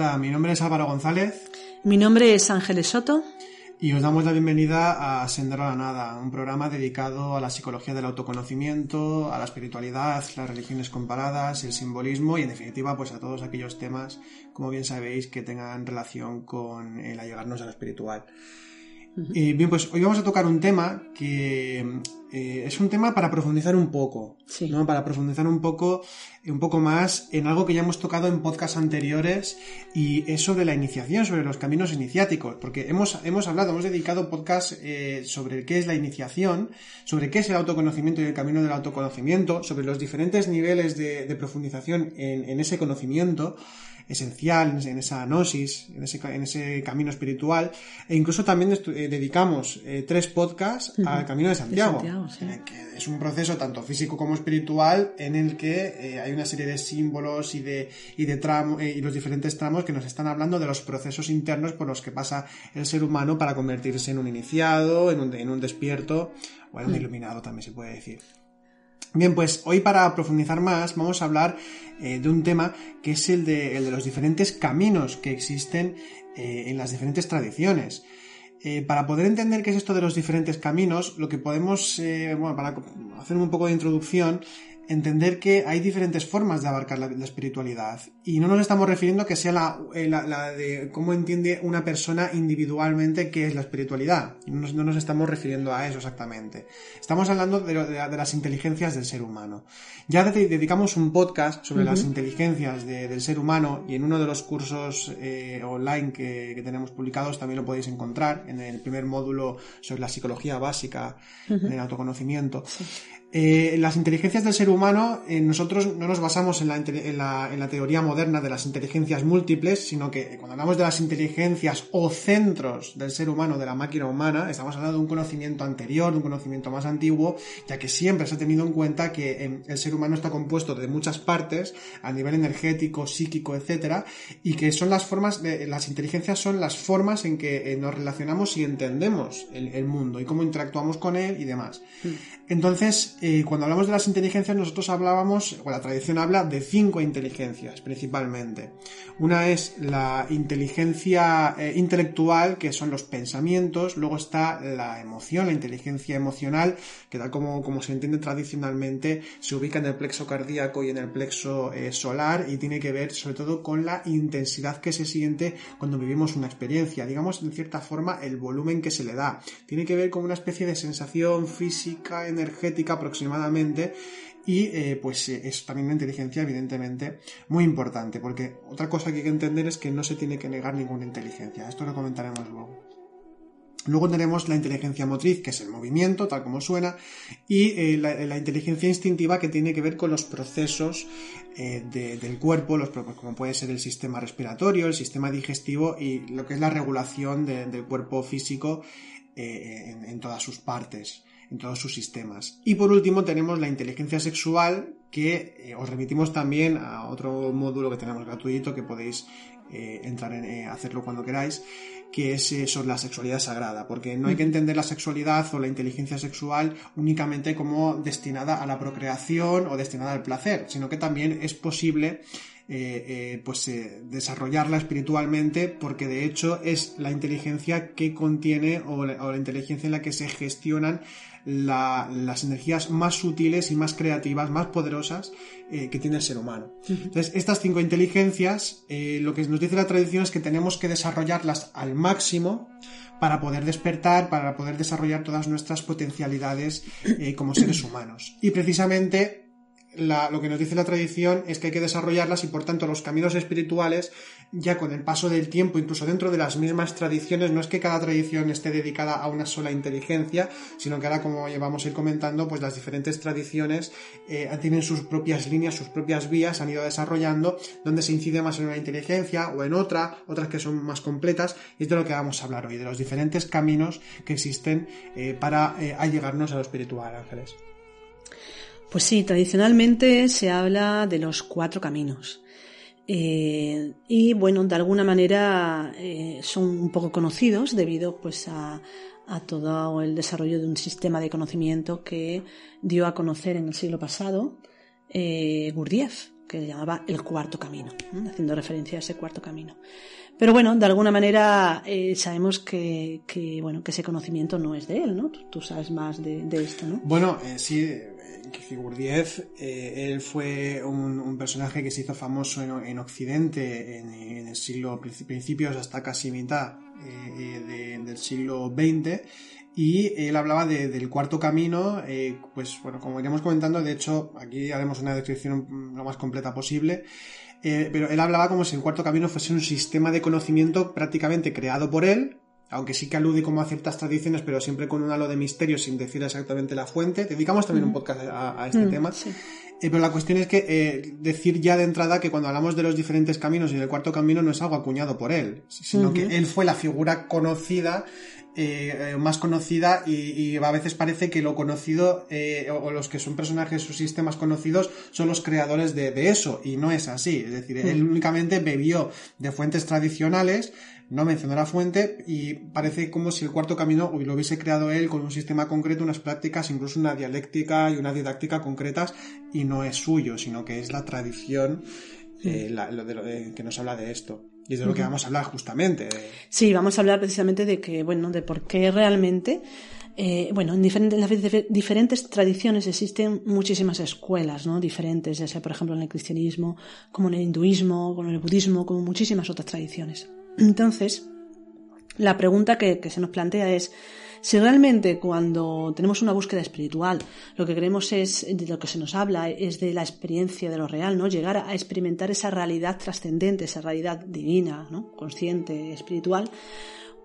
Hola, mi nombre es Álvaro González. Mi nombre es Ángeles Soto. Y os damos la bienvenida a Sendero a la Nada, un programa dedicado a la psicología del autoconocimiento, a la espiritualidad, las religiones comparadas, el simbolismo y en definitiva pues a todos aquellos temas, como bien sabéis, que tengan relación con el allegarnos a lo espiritual. Eh, bien, pues hoy vamos a tocar un tema que eh, es un tema para profundizar un poco, ¿no? Para profundizar un poco, un poco más en algo que ya hemos tocado en podcasts anteriores y es sobre la iniciación, sobre los caminos iniciáticos, porque hemos, hemos hablado, hemos dedicado podcasts eh, sobre qué es la iniciación, sobre qué es el autoconocimiento y el camino del autoconocimiento, sobre los diferentes niveles de, profundización en ese conocimiento esencial en esa gnosis, en ese, en ese camino espiritual. E incluso también eh, dedicamos eh, tres podcasts al Camino de Santiago, que es un proceso tanto físico como espiritual en el que eh, hay una serie de símbolos y de, y de tramos y los diferentes tramos que nos están hablando de los procesos internos por los que pasa el ser humano para convertirse en un iniciado, en un, en un despierto o en un iluminado también se puede decir. Bien, pues hoy para profundizar más vamos a hablar eh, de un tema que es el de, el de, los diferentes caminos que existen eh, en las diferentes tradiciones. Eh, para poder entender qué es esto de los diferentes caminos, lo que podemos, bueno, para hacer un poco de introducción, entender que hay diferentes formas de abarcar la, espiritualidad y no nos estamos refiriendo a que sea la, eh, la, de cómo entiende una persona individualmente qué es la espiritualidad. No nos, estamos refiriendo a eso exactamente. Estamos hablando de, las inteligencias del ser humano. Ya dedicamos un podcast sobre las inteligencias del ser humano y en uno de los cursos eh, online que, tenemos publicados también lo podéis encontrar en el primer módulo sobre la psicología básica, en el autoconocimiento. Eh, las inteligencias del ser humano, eh, nosotros no nos basamos en la, en, la, en la, teoría moderna de las inteligencias múltiples, sino que cuando hablamos de las inteligencias o centros del ser humano, de la máquina humana, estamos hablando de un conocimiento anterior, de un conocimiento más antiguo, ya que siempre se ha tenido en cuenta que el ser humano está compuesto de muchas partes, a nivel energético, psíquico, etcétera, y que son las formas, de, las inteligencias son las formas en que eh, nos relacionamos y entendemos el, el, mundo y cómo interactuamos con él y demás. Mm. Entonces, eh, cuando hablamos de las inteligencias, nosotros hablábamos, o la tradición habla de cinco inteligencias principalmente. Una es la inteligencia eh, intelectual, que son los pensamientos, luego está la emoción, la inteligencia emocional, que tal como, como se entiende tradicionalmente, se ubica en el plexo cardíaco y en el plexo eh, solar y tiene que ver sobre todo con la intensidad que se siente cuando vivimos una experiencia, digamos en cierta forma el volumen que se le da. Tiene que ver con una especie de sensación física, energética, aproximadamente y eh, pues eh, es también una inteligencia evidentemente muy importante porque otra cosa que hay que entender es que no se tiene que negar ninguna inteligencia. Esto lo comentaremos luego. Luego tenemos la inteligencia motriz, que es el movimiento, tal como suena, y eh, la, inteligencia instintiva, que tiene que ver con los procesos del cuerpo, los, como puede ser el sistema respiratorio, el sistema digestivo y lo que es la regulación del cuerpo físico en, todas sus partes en todos sus sistemas. Y por último tenemos la inteligencia sexual, que eh, os remitimos también a otro módulo que tenemos gratuito que podéis eh, entrar en eh, hacerlo cuando queráis, que es sobre la sexualidad sagrada, porque no hay que entender la sexualidad o la inteligencia sexual únicamente como destinada a la procreación o destinada al placer, sino que también es posible pues desarrollarla espiritualmente porque de hecho es la inteligencia que contiene o la, inteligencia en la que se gestionan las energías más sutiles y más creativas, más poderosas eh, que tiene el ser humano. Entonces, estas cinco inteligencias, eh, lo que nos dice la tradición es que tenemos que desarrollarlas al máximo para poder despertar, para poder desarrollar todas nuestras potencialidades eh, como seres humanos. Y precisamente lo que nos dice la tradición es que hay que desarrollarlas y por tanto los caminos espirituales ya con el paso del tiempo, incluso dentro de las mismas tradiciones, no es que cada tradición esté dedicada a una sola inteligencia, sino que ahora, como llevamos a ir comentando, pues las diferentes tradiciones eh, tienen sus propias líneas, sus propias vías, han ido desarrollando, donde se incide más en una inteligencia o en otra, otras que son más completas, y es de lo que vamos a hablar hoy, de los diferentes caminos que existen eh, para eh, allegarnos a lo espiritual, Ángeles. Pues sí, tradicionalmente se habla de los cuatro caminos. Eh, y bueno, de alguna manera eh, son un poco conocidos debido pues a, todo el desarrollo de un sistema de conocimiento que dio a conocer en el siglo pasado eh, Gurdjieff. que llamaba el cuarto camino, haciendo referencia a ese cuarto camino. Pero bueno, de alguna manera eh, sabemos que, bueno, que ese conocimiento no es de él, ¿no? Tú, sabes más de, esto, ¿no? Bueno, eh, sí, Gurdjieff, eh, él fue un, personaje que se hizo famoso en, Occidente en, el siglo principios hasta casi mitad del siglo XX y él hablaba del cuarto camino, eh, pues bueno, como iremos comentando, de hecho aquí haremos una descripción lo más completa posible, eh, pero él hablaba como si el cuarto camino fuese un sistema de conocimiento prácticamente creado por él, aunque sí que alude como a ciertas tradiciones, pero siempre con un halo de misterio sin decir exactamente la fuente. Dedicamos también un podcast a, este mm, tema. Eh, pero la cuestión es que decir ya de entrada que cuando hablamos de los diferentes caminos y del cuarto camino no es algo acuñado por él, sino que él fue la figura conocida eh, más conocida y, a veces parece que lo conocido eh, o, los que son personajes o sistemas conocidos son los creadores de, eso y no es así. Es decir, él hmm. únicamente bebió de fuentes tradicionales, no mencionó la fuente y parece como si el cuarto camino lo hubiese creado él con un sistema concreto, unas prácticas, incluso una dialéctica y una didáctica concretas y no es suyo, sino que es la tradición eh, de, que nos habla de esto. Y es de lo que vamos a hablar justamente. Sí, vamos a hablar precisamente de que, bueno, de por qué realmente, eh, bueno, en, diferentes, las diferentes tradiciones existen muchísimas escuelas, ¿no? Diferentes, ya sea, por ejemplo, en el cristianismo, como en el hinduismo, como en el budismo, como muchísimas otras tradiciones. Entonces, la pregunta que se nos plantea es, si realmente cuando tenemos una búsqueda espiritual, lo que queremos es, de lo que se nos habla, es de la experiencia de lo real, ¿no? Llegar a experimentar esa realidad trascendente, esa realidad divina, ¿no? Consciente, espiritual.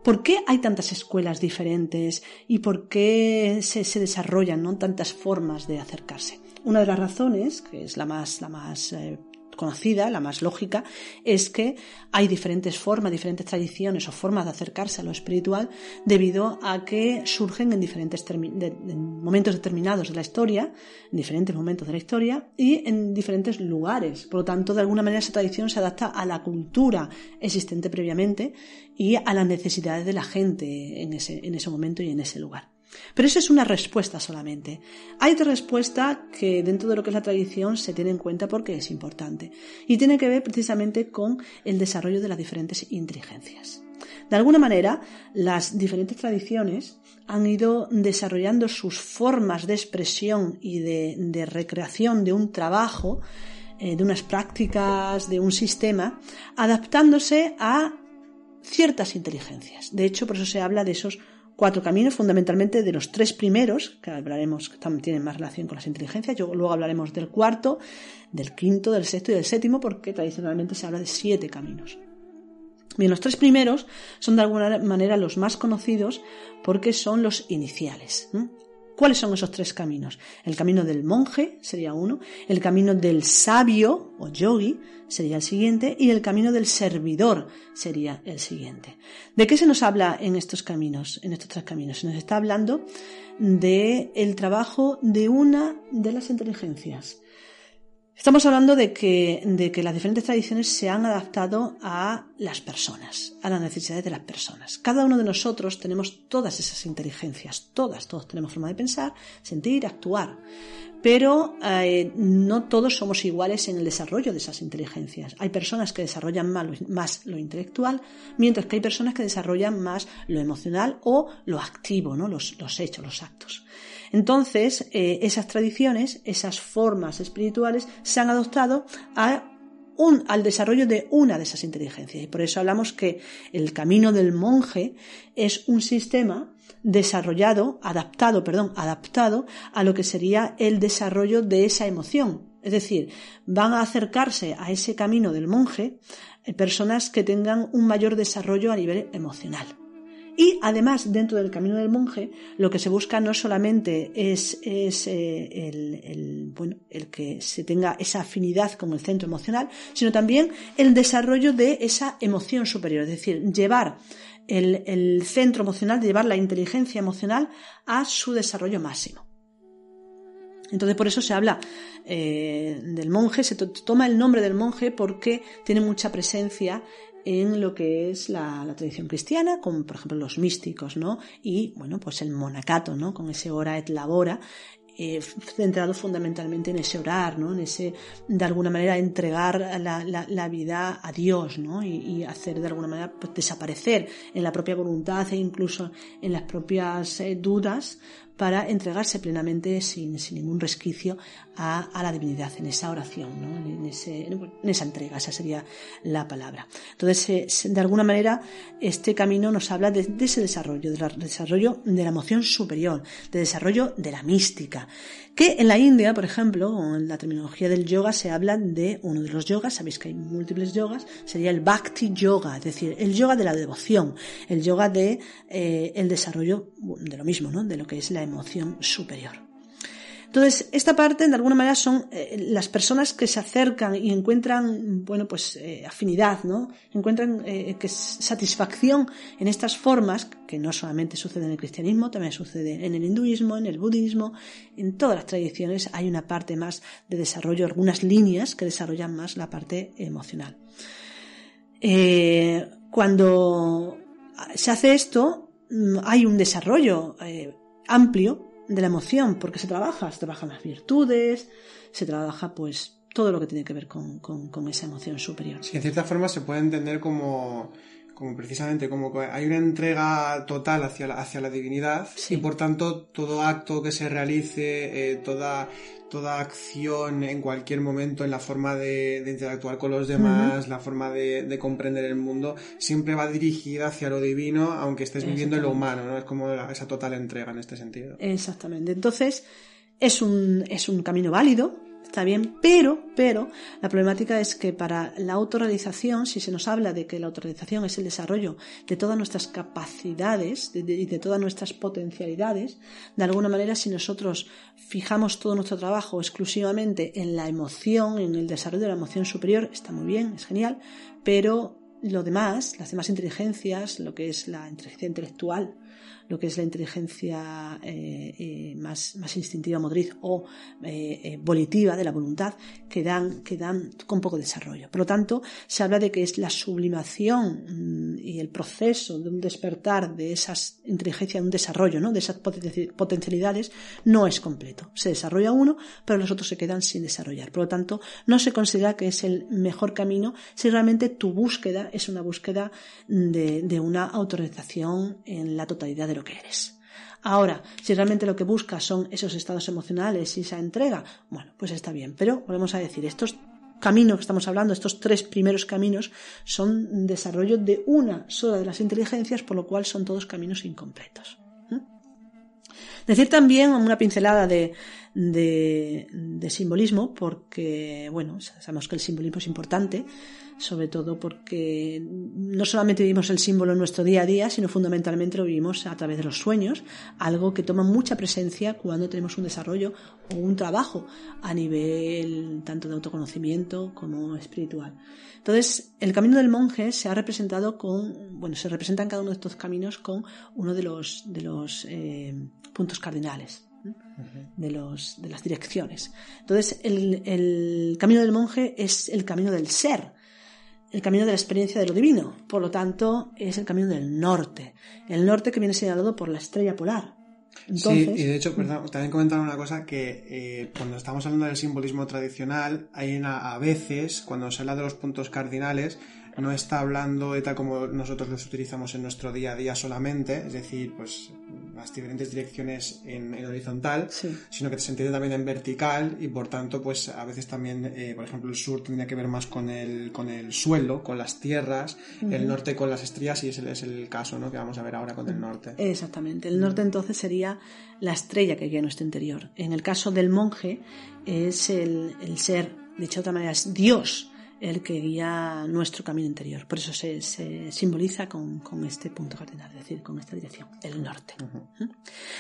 ¿Por qué hay tantas escuelas diferentes y por qué se, desarrollan ¿no? tantas formas de acercarse? Una de las razones, que es la más, la más eh, conocida, la más lógica, es que hay diferentes formas, diferentes tradiciones o formas de acercarse a lo espiritual debido a que surgen en diferentes momentos determinados de la historia, en diferentes momentos de la historia y en diferentes lugares. Por lo tanto, de alguna manera esa tradición se adapta a la cultura existente previamente y a las necesidades de la gente en ese, en ese momento y en ese lugar. Pero esa es una respuesta solamente. Hay otra respuesta que dentro de lo que es la tradición se tiene en cuenta porque es importante y tiene que ver precisamente con el desarrollo de las diferentes inteligencias. De alguna manera, las diferentes tradiciones han ido desarrollando sus formas de expresión y de, recreación de un trabajo, eh, de unas prácticas, de un sistema, adaptándose a ciertas inteligencias. De hecho, por eso se habla de esos cuatro caminos, fundamentalmente de los tres primeros, que hablaremos, que también tienen más relación con las inteligencias. Yo, luego hablaremos del cuarto, del quinto, del sexto y del séptimo, porque tradicionalmente se habla de siete caminos. Bien, los tres primeros son de alguna manera los más conocidos porque son los iniciales. ¿Cuáles son esos tres caminos? El camino del monje sería uno, el camino del sabio o yogi sería el siguiente y el camino del servidor sería el siguiente. ¿De qué se nos habla en estos caminos, en estos tres caminos? Se nos está hablando de el trabajo de una de las inteligencias, Estamos hablando de que, de que las diferentes tradiciones se han adaptado a las personas, a las necesidades de las personas. Cada uno de nosotros tenemos todas esas inteligencias, todas, todos tenemos forma de pensar, sentir, actuar. Pero eh, no todos somos iguales en el desarrollo de esas inteligencias. Hay personas que desarrollan más, lo intelectual, mientras que hay personas que desarrollan más lo emocional o lo activo, ¿no? los, los hechos, los actos. Entonces, eh, esas tradiciones, esas formas espirituales se han adoptado al desarrollo de una de esas inteligencias. Y por eso hablamos que el camino del monje es un sistema desarrollado, adaptado, perdón, adaptado a lo que sería el desarrollo de esa emoción. Es decir, van a acercarse a ese camino del monje eh, personas que tengan un mayor desarrollo a nivel emocional. Y además, dentro del camino del monje, lo que se busca no solamente es, eh, el, bueno, el que se tenga esa afinidad con el centro emocional, sino también el desarrollo de esa emoción superior, es decir, llevar el, el centro emocional, llevar la inteligencia emocional a su desarrollo máximo. Entonces por eso se habla eh, del monje, se toma el nombre del monje porque tiene mucha presencia en lo que es la, tradición cristiana, como por ejemplo los místicos, ¿no? Y bueno, pues el monacato, ¿no? Con ese ora et labora, eh, centrado fundamentalmente en ese orar, ¿no? En ese, de alguna manera, entregar la, vida a Dios, ¿no? Y, hacer de alguna manera pues, desaparecer en la propia voluntad e incluso en las propias eh, dudas para entregarse plenamente sin, sin ningún resquicio a, la divinidad en esa oración, ¿no? en, esa entrega, esa sería la palabra. Entonces, de alguna manera, este camino nos habla de, ese desarrollo, del desarrollo de la emoción superior, de desarrollo de la mística, que en la India, por ejemplo, en la terminología del yoga se habla de uno de los yogas, sabéis que hay múltiples yogas, sería el Bhakti Yoga, es decir, el yoga de la devoción, el yoga de eh, el desarrollo de lo mismo, ¿no? de lo que es la emoción superior. Entonces, esta parte, de alguna manera, son eh, las personas que se acercan y encuentran, bueno, pues eh, afinidad, ¿no? Encuentran eh, que satisfacción en estas formas, que no solamente sucede en el cristianismo, también sucede en el hinduismo, en el budismo, en todas las tradiciones hay una parte más de desarrollo, algunas líneas que desarrollan más la parte emocional. cuando se hace esto, mm, hay un desarrollo amplio de la emoción, porque se trabaja, se trabajan las virtudes, se trabaja pues todo lo que tiene que ver con, con, esa emoción superior. Sí, en cierta forma se puede entender como, como precisamente como que hay una entrega total hacia la, hacia la divinidad y por tanto todo acto que se realice, eh, toda toda acción en cualquier momento en la forma de, interactuar con los demás, la forma de, comprender el mundo, siempre va dirigida hacia lo divino, aunque estés viviendo en lo humano, ¿no? Es como esa total entrega en este sentido. Exactamente. Entonces, es un, es un camino válido, está bien, pero, pero, la problemática es que para la autorrealización, si se nos habla de que la autorrealización es el desarrollo de todas nuestras capacidades y de, todas nuestras potencialidades, de alguna manera, si nosotros fijamos todo nuestro trabajo exclusivamente en la emoción, en el desarrollo de la emoción superior, está muy bien, es genial, pero lo demás, las demás inteligencias, lo que es la inteligencia intelectual, lo que es la inteligencia eh, eh, más, más, instintiva motriz o eh, volitiva de la voluntad, que dan, que dan con poco desarrollo. Por lo tanto, se habla de que es la sublimación mm, y el proceso de un despertar de esas inteligencias, de un desarrollo, ¿no? de esas potencialidades, no es completo. Se desarrolla uno, pero los otros se quedan sin desarrollar. Por lo tanto, no se considera que es el mejor camino si realmente tu búsqueda es una búsqueda de, de una autorización en la totalidad de lo que eres. Ahora, si realmente lo que buscas son esos estados emocionales y esa entrega, bueno, pues está bien. Pero volvemos a decir, estos caminos que estamos hablando, estos tres primeros caminos, son desarrollo de una sola de las inteligencias, por lo cual son todos caminos incompletos. Decir también una pincelada de, de, simbolismo, porque, bueno, sabemos que el simbolismo es importante, sobre todo porque no solamente vivimos el símbolo en nuestro día a día, sino fundamentalmente lo vivimos a través de los sueños, algo que toma mucha presencia cuando tenemos un desarrollo o un trabajo a nivel tanto de autoconocimiento como espiritual. Entonces, el camino del monje se ha representado con, bueno, se representa en cada uno de estos caminos con uno de los, de los eh, puntos cardinales de, los, de las direcciones. Entonces, el, camino del monje es el camino del ser, el camino de la experiencia de lo divino. Por lo tanto, es el camino del norte. El norte que viene señalado por la estrella polar. sí, y de hecho, perdón, también comentar una cosa que eh, cuando estamos hablando del simbolismo tradicional, hay a veces, cuando se habla de los puntos cardinales, no está hablando de tal como nosotros los utilizamos en nuestro día a día solamente, es decir, pues las diferentes direcciones en, horizontal, sino que se entiende también en vertical y por tanto, pues a veces también, eh, por ejemplo, el sur tendría que ver más con el, con el suelo, con las tierras, el norte con las estrellas y ese es el caso ¿no? que vamos a ver ahora con el norte. Exactamente, el norte entonces sería la estrella que guía nuestro interior. En el caso del monje es el, el ser, dicho de otra manera, es Dios el que guía nuestro camino interior. Por eso se, simboliza con, este punto cardinal, es decir, con esta dirección, el norte. ¿Mm?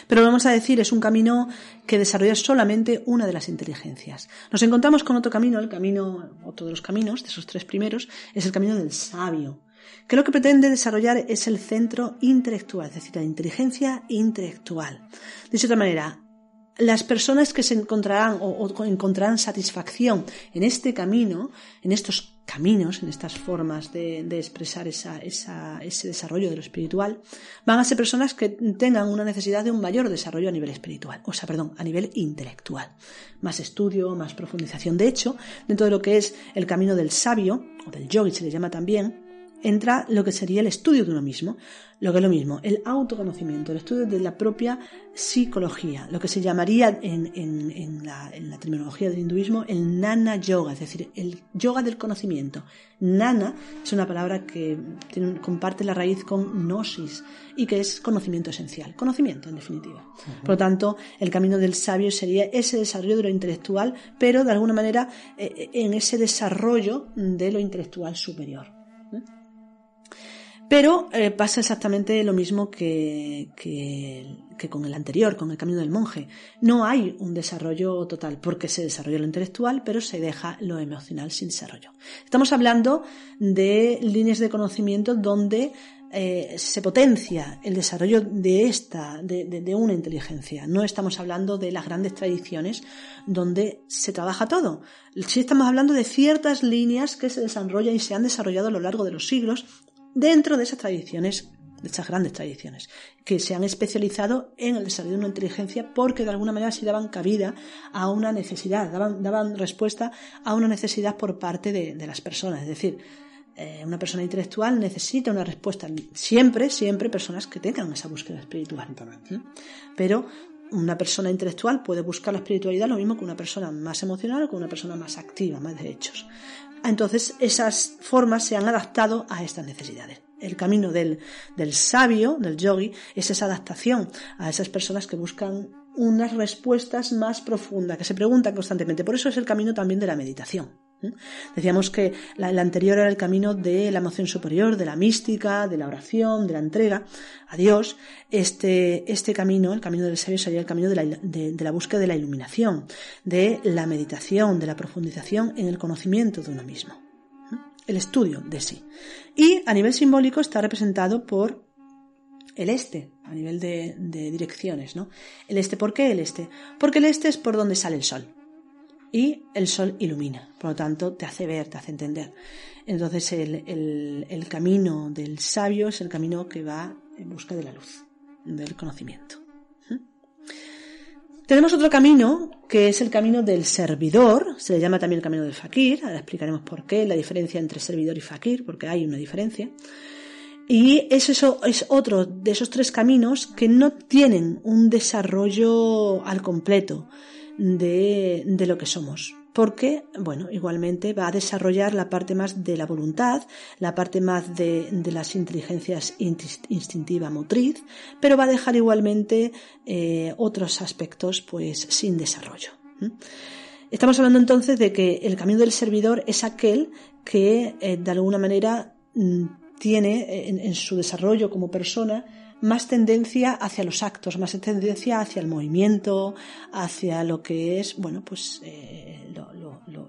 Pero vamos a decir, es un camino que desarrolla solamente una de las inteligencias. Nos encontramos con otro camino, el camino, otro de los caminos, de esos tres primeros, es el camino del sabio, que lo que pretende desarrollar es el centro intelectual, es decir, la inteligencia intelectual. De otra manera, las personas que se encontrarán o, encontrarán satisfacción en este camino, en estos caminos, en estas formas de, expresar ese desarrollo de lo espiritual, van a ser personas que tengan una necesidad de un mayor desarrollo a nivel espiritual, o sea, perdón, a nivel intelectual. Más estudio, más profundización. De hecho, dentro de lo que es el camino del sabio, o del yogi se le llama también, entra lo que sería el estudio de uno mismo, lo que es lo mismo, el autoconocimiento, el estudio de la propia psicología, lo que se llamaría en, la, terminología del hinduismo el nana yoga, es decir, el yoga del conocimiento. Nana es una palabra que comparte la raíz con gnosis y que es conocimiento esencial, conocimiento en definitiva. Por lo tanto, el camino del sabio sería ese desarrollo de lo intelectual, pero de alguna manera eh, en ese desarrollo de lo intelectual superior. Pero eh, pasa exactamente lo mismo que, que, con el anterior, con el camino del monje. No hay un desarrollo total, porque se desarrolla lo intelectual, pero se deja lo emocional sin desarrollo. Estamos hablando de líneas de conocimiento donde eh, se potencia el desarrollo de esta, de, de, una inteligencia. No estamos hablando de las grandes tradiciones donde se trabaja todo. Sí estamos hablando de ciertas líneas que se desarrollan y se han desarrollado a lo largo de los siglos dentro de esas tradiciones, de esas grandes tradiciones, que se han especializado en el desarrollo de una inteligencia porque de alguna manera sí daban cabida a una necesidad, daban, respuesta a una necesidad por parte de, las personas. Es decir, eh, una persona intelectual necesita una respuesta. Siempre, siempre personas que tengan esa búsqueda espiritual. ¿Mm? Pero una persona intelectual puede buscar la espiritualidad lo mismo que una persona más emocional o que una persona más activa, más de hechos. Entonces esas formas se han adaptado a estas necesidades. El camino del, del sabio, del yogi, es esa adaptación a esas personas que buscan unas respuestas más profundas, que se preguntan constantemente. Por eso es el camino también de la meditación. Decíamos que el anterior era el camino de la emoción superior, de la mística, de la oración, de la entrega a Dios. Este, este camino, el camino del sabio, sería el camino de la, de la búsqueda de la iluminación, de la meditación, de la profundización en el conocimiento de uno mismo. El estudio de sí. Y a nivel simbólico está representado por el este, a nivel de, de direcciones, ¿no? El este, ¿por qué el este? Porque el este es por donde sale el sol y el sol ilumina, por lo tanto te hace ver, te hace entender. Entonces el, camino del sabio es el camino que va en busca de la luz, del conocimiento. ¿Mm? Tenemos otro camino que es el camino del servidor, se le llama también el camino del fakir, ahora explicaremos por qué, la diferencia entre servidor y fakir, porque hay una diferencia. Y es eso, es otro de esos tres caminos que no tienen un desarrollo al completo de, de lo que somos porque, bueno, igualmente va a desarrollar la parte más de la voluntad, la parte más de, de las inteligencias instintiva motriz, pero va a dejar igualmente eh, otros aspectos pues sin desarrollo. Estamos hablando entonces de que el camino del servidor es aquel que eh, de alguna manera mm, tiene en, en su desarrollo como persona más tendencia hacia los actos, más tendencia hacia el movimiento, hacia lo que es, bueno, pues eh,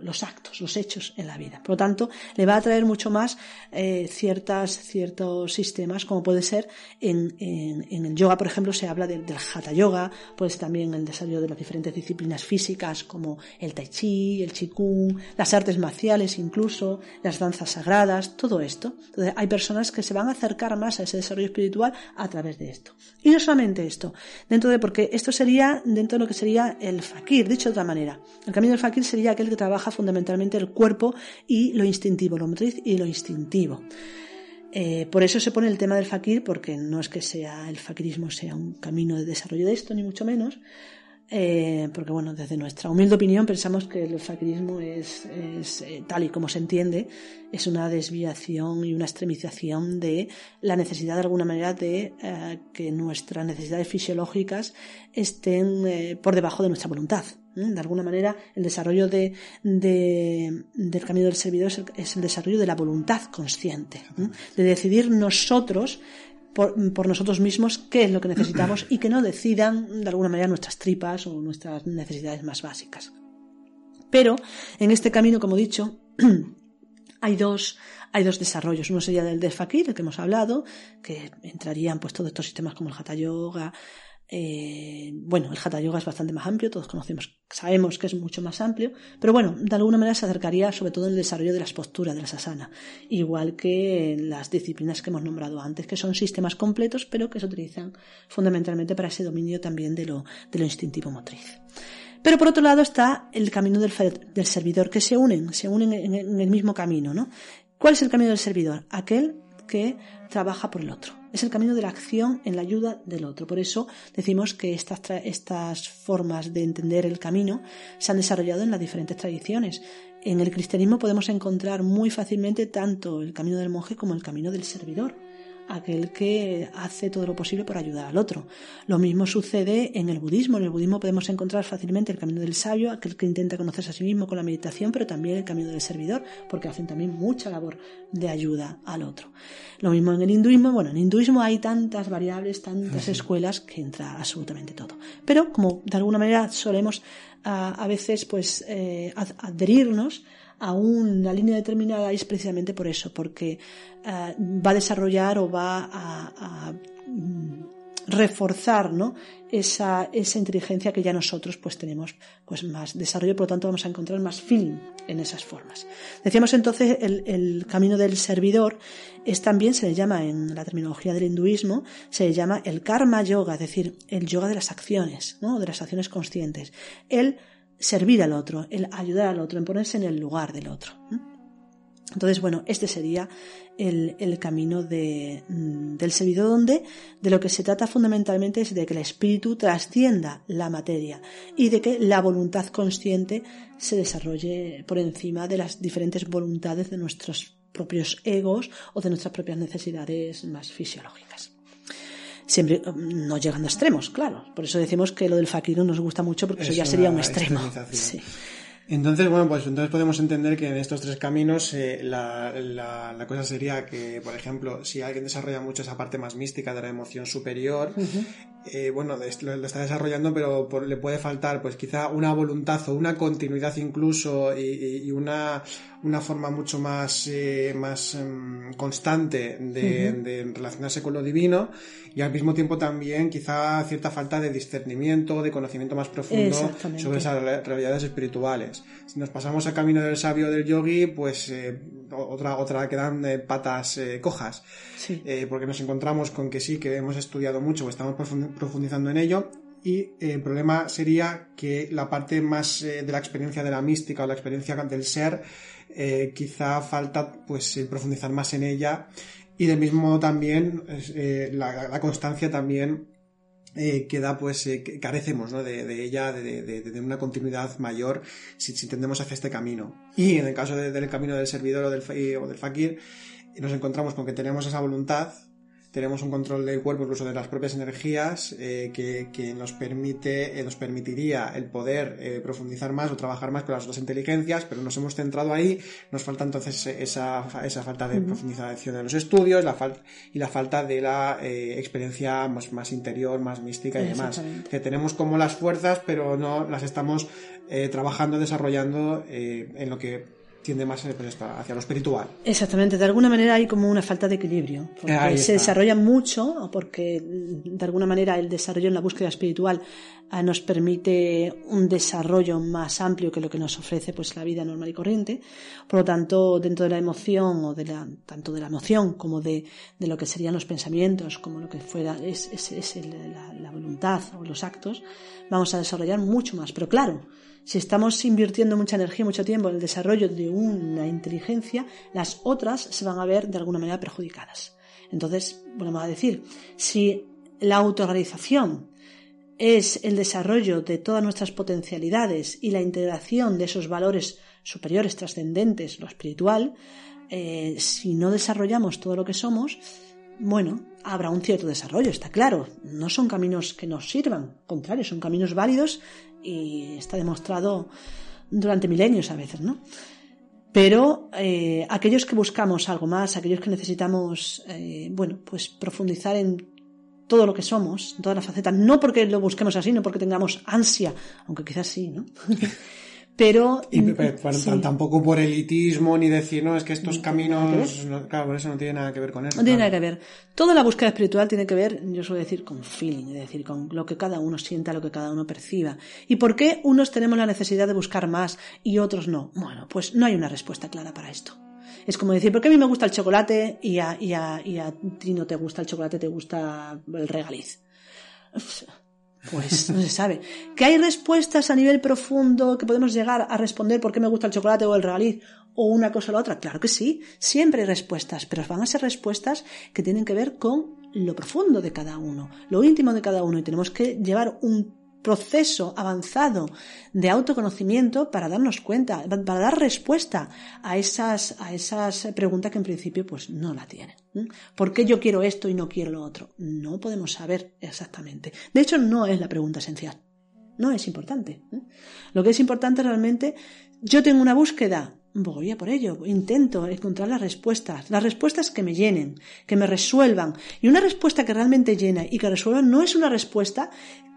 los actos, los hechos en la vida. Por lo tanto, le va a traer mucho más eh, ciertas, ciertos sistemas, como puede ser en, en, el yoga, por ejemplo, se habla del hatha yoga, puede ser también el desarrollo de las diferentes disciplinas físicas como el tai chi, el qigong, las artes marciales incluso, las danzas sagradas, todo esto. Entonces, hay personas que se van a acercar más a ese desarrollo espiritual a través de esto. Y no solamente esto, dentro de, porque esto sería dentro de lo que sería el fakir, dicho de otra manera. El camino del fakir sería aquel que trabaja fundamentalmente el cuerpo y lo instintivo, lo motriz y lo instintivo. Eh, por eso se pone el tema del fakir, porque no es que sea el fakirismo sea un camino de desarrollo de esto, ni mucho menos, eh, porque bueno, desde nuestra humilde opinión pensamos que el fakirismo es, eh, tal y como se entiende, es una desviación y una extremización de la necesidad de alguna manera de eh, que nuestras necesidades fisiológicas estén por debajo de nuestra voluntad. De alguna manera, el desarrollo de, del camino del servidor es el, es el, desarrollo de la voluntad consciente, de decidir nosotros por, nosotros mismos qué es lo que necesitamos y que no decidan de alguna manera nuestras tripas o nuestras necesidades más básicas. Pero en este camino, como he dicho, hay dos, hay dos desarrollos. Uno sería del de del que hemos hablado, que entrarían pues todos estos sistemas como el Hatha Yoga, eh, bueno, el Hatha Yoga es bastante más amplio, todos conocemos, sabemos que es mucho más amplio, pero bueno, de alguna manera se acercaría sobre todo en el desarrollo de las posturas, de la asana, igual que en las disciplinas que hemos nombrado antes, que son sistemas completos, pero que se utilizan fundamentalmente para ese dominio también de lo, de lo instintivo motriz. Pero por otro lado está el camino del, del servidor, que se unen, se unen en, en el mismo camino, ¿no? ¿Cuál es el camino del servidor? Aquel que trabaja por el otro. Es el camino de la acción en la ayuda del otro. Por eso decimos que estas, estas formas de entender el camino se han desarrollado en las diferentes tradiciones. En el cristianismo podemos encontrar muy fácilmente tanto el camino del monje como el camino del servidor aquel que hace todo lo posible por ayudar al otro. Lo mismo sucede en el budismo. En el budismo podemos encontrar fácilmente el camino del sabio, aquel que intenta conocerse a sí mismo con la meditación, pero también el camino del servidor, porque hacen también mucha labor de ayuda al otro. Lo mismo en el hinduismo. Bueno, en el hinduismo hay tantas variables, tantas escuelas que entra absolutamente todo. Pero como de alguna manera solemos a, veces pues eh, adherirnos a una línea determinada es precisamente por eso, porque eh, va a desarrollar o va a, mm, reforzar ¿no? esa, esa inteligencia que ya nosotros pues tenemos pues más desarrollo, por lo tanto vamos a encontrar más feeling en esas formas. Decíamos entonces el, el camino del servidor es también, se le llama en la terminología del hinduismo, se le llama el karma yoga, es decir, el yoga de las acciones, ¿no? de las acciones conscientes. Servir al otro, el ayudar al otro, en ponerse en el lugar del otro. Entonces, bueno, este sería el, camino de, mm, del servidor donde de lo que se trata fundamentalmente es de que el espíritu trascienda la materia y de que la voluntad consciente se desarrolle por encima de las diferentes voluntades de nuestros propios egos o de nuestras propias necesidades más fisiológicas siempre mm, no llegando a extremos, claro. Por eso decimos que lo del fakir nos gusta mucho porque eso ya sería un extremo. Sí. Entonces, bueno, pues entonces podemos entender que en estos tres caminos eh, la, la, cosa sería que, por ejemplo, si alguien desarrolla mucho esa parte más mística de la emoción superior, eh, bueno, lo, está desarrollando, pero le puede faltar, pues quizá una voluntad o una continuidad incluso y, una, una, forma mucho más, eh, más em, constante de, de, relacionarse con lo divino y al mismo tiempo también quizá cierta falta de discernimiento, de conocimiento más profundo sobre esas realidades espirituales. Si nos pasamos al camino del sabio del yogi, pues eh, otra, otra quedan eh, patas eh, cojas. porque nos encontramos con que sí, que hemos estudiado mucho o estamos profundizando en ello, y el problema sería que la parte más de la experiencia de la mística o la experiencia del ser quizá falta pues profundizar más en ella y del mismo modo también la, constancia también eh, queda pues eh, carecemos ¿no? de, ella de, de, una continuidad mayor si, si, tendemos hacia este camino y en el caso del camino del servidor o del, o del fakir nos encontramos con que tenemos esa voluntad tenemos un control del cuerpo, incluso de las propias energías, eh, que, nos permite, eh, nos permitiría el poder eh, profundizar más o trabajar más con las dos inteligencias, pero nos hemos centrado ahí, nos falta entonces esa, esa falta de profundización de los estudios la falta, y la falta de la experiencia más, más interior, más mística y demás. Que tenemos como las fuerzas, pero no las estamos trabajando, desarrollando en lo que tiende más pues, hacia lo espiritual. Exactamente, de alguna manera hay como una falta de equilibrio, porque se desarrolla mucho, porque de alguna manera el desarrollo en la búsqueda espiritual nos permite un desarrollo más amplio que lo que nos ofrece pues la vida normal y corriente. Por lo tanto, dentro de la emoción, o de la, tanto de la emoción como de, de lo que serían los pensamientos, como lo que fuera es, es, la, la voluntad o los actos, vamos a desarrollar mucho más. Pero claro, si estamos invirtiendo mucha energía, mucho tiempo en el desarrollo de una inteligencia, las otras se van a ver de alguna manera perjudicadas. Entonces, volvemos a decir, si la autorrealización es el desarrollo de todas nuestras potencialidades y la integración de esos valores superiores, trascendentes, lo espiritual, eh, si no desarrollamos todo lo que somos, bueno, habrá un cierto desarrollo, está claro. No son caminos que nos sirvan, contrario, son caminos válidos y está demostrado durante milenios a veces, ¿no? Pero eh, aquellos que buscamos algo más, aquellos que necesitamos, eh, bueno, pues profundizar en todo lo que somos, todas las facetas, no porque lo busquemos así, no porque tengamos ansia, aunque quizás sí, ¿no? pero, y, mm, pero sí. tampoco por elitismo ni decir, no, es que estos caminos, no, claro, por eso no tiene nada que ver con eso. No tiene claro. nada que ver. Toda la búsqueda espiritual tiene que ver, yo suelo decir, con feeling, es decir, con lo que cada uno sienta, lo que cada uno perciba. ¿Y por qué unos tenemos la necesidad de buscar más y otros no? Bueno, pues no hay una respuesta clara para esto. Es como decir, ¿por qué a mí me gusta el chocolate y a, y a, y a ti no te gusta el chocolate, te gusta el regaliz? Pues no se sabe. ¿Que hay respuestas a nivel profundo que podemos llegar a responder por qué me gusta el chocolate o el regaliz o una cosa o la otra? Claro que sí, siempre hay respuestas, pero van a ser respuestas que tienen que ver con lo profundo de cada uno, lo íntimo de cada uno y tenemos que llevar un proceso avanzado de autoconocimiento para darnos cuenta, para dar respuesta a esas, a esas preguntas que en principio pues no la tienen. ¿Por qué yo quiero esto y no quiero lo otro? No podemos saber exactamente. De hecho, no es la pregunta esencial. No es importante. Lo que es importante realmente, yo tengo una búsqueda, voy a por ello, intento encontrar las respuestas, las respuestas que me llenen, que me resuelvan. Y una respuesta que realmente llena y que resuelva no es una respuesta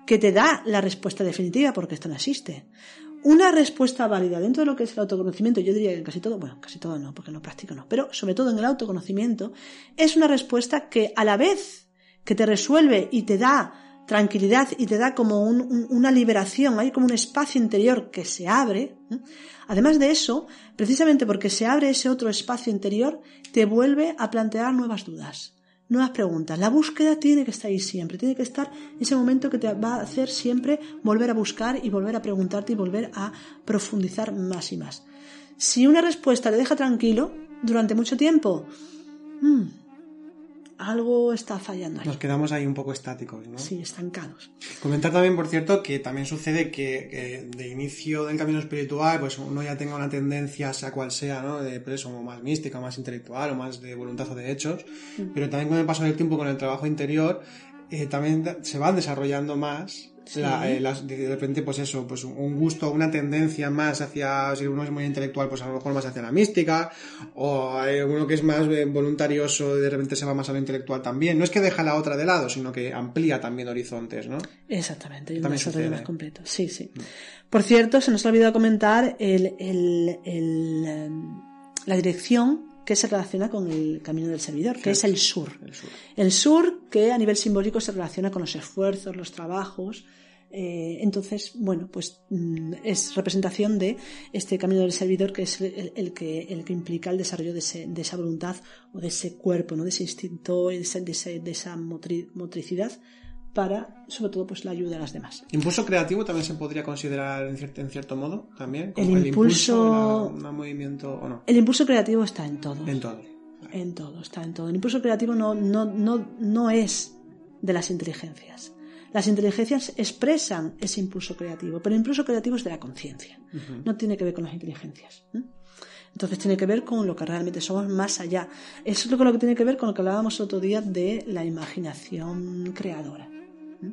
que te da la respuesta definitiva, porque esto no existe. Una respuesta válida dentro de lo que es el autoconocimiento, yo diría que casi todo, bueno, casi todo no, porque no practico no, pero sobre todo en el autoconocimiento, es una respuesta que a la vez que te resuelve y te da tranquilidad y te da como un, un, una liberación, hay como un espacio interior que se abre. ¿eh? Además de eso, precisamente porque se abre ese otro espacio interior, te vuelve a plantear nuevas dudas nuevas preguntas. La búsqueda tiene que estar ahí siempre, tiene que estar ese momento que te va a hacer siempre volver a buscar y volver a preguntarte y volver a profundizar más y más. Si una respuesta le deja tranquilo durante mucho tiempo, mmm, algo está fallando ahí. Nos quedamos ahí un poco estáticos, ¿no? Sí, estancados. Comentar también, por cierto, que también sucede que, que, de inicio del camino espiritual, pues uno ya tenga una tendencia, sea cual sea, ¿no? De pues, o más mística, más intelectual, o más de voluntad o de hechos, mm. pero también con el paso del tiempo, con el trabajo interior, eh, también se van desarrollando más Sí. La, eh, las, de repente, pues eso, pues un gusto, una tendencia más hacia, si uno es muy intelectual, pues a lo mejor más hacia la mística, o hay uno que es más voluntarioso, de repente se va más a lo intelectual también. No es que deja la otra de lado, sino que amplía también horizontes, ¿no? Exactamente, y un desarrollo más completo. Sí, sí. Por cierto, se nos ha olvidado comentar el, el, el, la dirección que se relaciona con el camino del servidor, que sí. es el sur. el sur. El sur que a nivel simbólico se relaciona con los esfuerzos, los trabajos. Eh, entonces, bueno, pues mm, es representación de este camino del servidor que es el, el, que, el que implica el desarrollo de, ese, de, esa voluntad o de ese cuerpo, ¿no? de ese instinto, de, ese, de, esa motri, motricidad para, sobre todo, pues la ayuda a las demás. ¿Impulso creativo también se podría considerar en cierto, en cierto modo también? El, el, impulso, la, movimiento o no? El impulso creativo está en todo. En todo. En todo, está en todo. El impulso creativo no, no, no, no es de las inteligencias. Las inteligencias expresan ese impulso creativo, pero el impulso creativo es de la conciencia. Uh -huh. No tiene que ver con las inteligencias. ¿eh? Entonces tiene que ver con lo que realmente somos más allá. Eso es lo que tiene que ver con lo que hablábamos otro día de la imaginación creadora ¿eh?